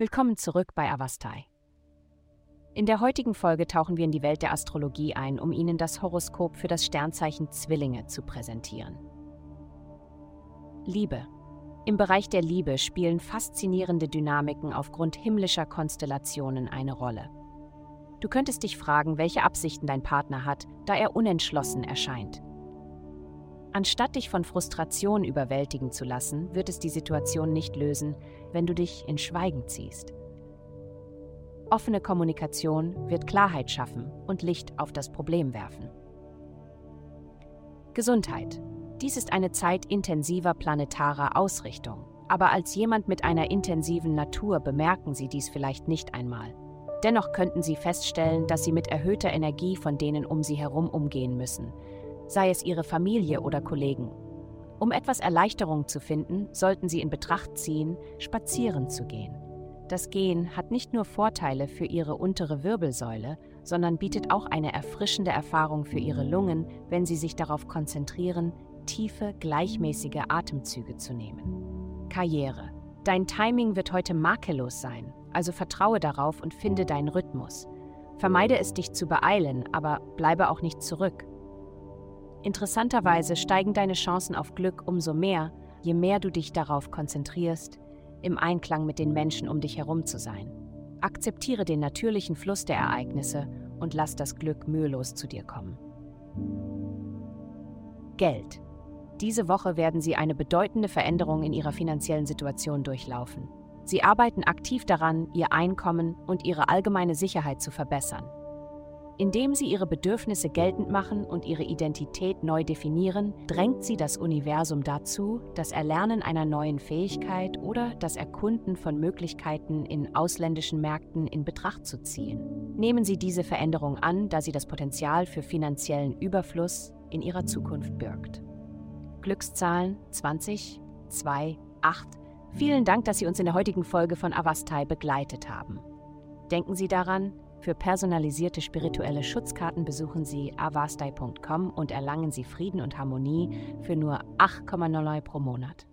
Willkommen zurück bei Avastai. In der heutigen Folge tauchen wir in die Welt der Astrologie ein, um Ihnen das Horoskop für das Sternzeichen Zwillinge zu präsentieren. Liebe. Im Bereich der Liebe spielen faszinierende Dynamiken aufgrund himmlischer Konstellationen eine Rolle. Du könntest dich fragen, welche Absichten dein Partner hat, da er unentschlossen erscheint. Anstatt dich von Frustration überwältigen zu lassen, wird es die Situation nicht lösen, wenn du dich in Schweigen ziehst. Offene Kommunikation wird Klarheit schaffen und Licht auf das Problem werfen. Gesundheit. Dies ist eine Zeit intensiver planetarer Ausrichtung, aber als jemand mit einer intensiven Natur bemerken Sie dies vielleicht nicht einmal. Dennoch könnten Sie feststellen, dass Sie mit erhöhter Energie von denen um Sie herum umgehen müssen, sei es ihre Familie oder Kollegen. Um etwas Erleichterung zu finden, sollten sie in Betracht ziehen, spazieren zu gehen. Das Gehen hat nicht nur Vorteile für ihre untere Wirbelsäule, sondern bietet auch eine erfrischende Erfahrung für ihre Lungen, wenn sie sich darauf konzentrieren, tiefe, gleichmäßige Atemzüge zu nehmen. Karriere. Dein Timing wird heute makellos sein, also vertraue darauf und finde deinen Rhythmus. Vermeide es, dich zu beeilen, aber bleibe auch nicht zurück. Interessanterweise steigen deine Chancen auf Glück umso mehr, je mehr du dich darauf konzentrierst, im Einklang mit den Menschen um dich herum zu sein. Akzeptiere den natürlichen Fluss der Ereignisse und lass das Glück mühelos zu dir kommen. Geld. Diese Woche werden Sie eine bedeutende Veränderung in Ihrer finanziellen Situation durchlaufen. Sie arbeiten aktiv daran, Ihr Einkommen und Ihre allgemeine Sicherheit zu verbessern. Indem sie ihre Bedürfnisse geltend machen und ihre Identität neu definieren, drängt sie das Universum dazu, das Erlernen einer neuen Fähigkeit oder das Erkunden von Möglichkeiten in ausländischen Märkten in Betracht zu ziehen. Nehmen Sie diese Veränderung an, da sie das Potenzial für finanziellen Überfluss in Ihrer Zukunft birgt. Glückszahlen 20, 2, 8. Vielen Dank, dass Sie uns in der heutigen Folge von Avastai begleitet haben. Denken Sie daran, für personalisierte spirituelle Schutzkarten besuchen Sie avastai.com und erlangen Sie Frieden und Harmonie für nur 8,09 pro Monat.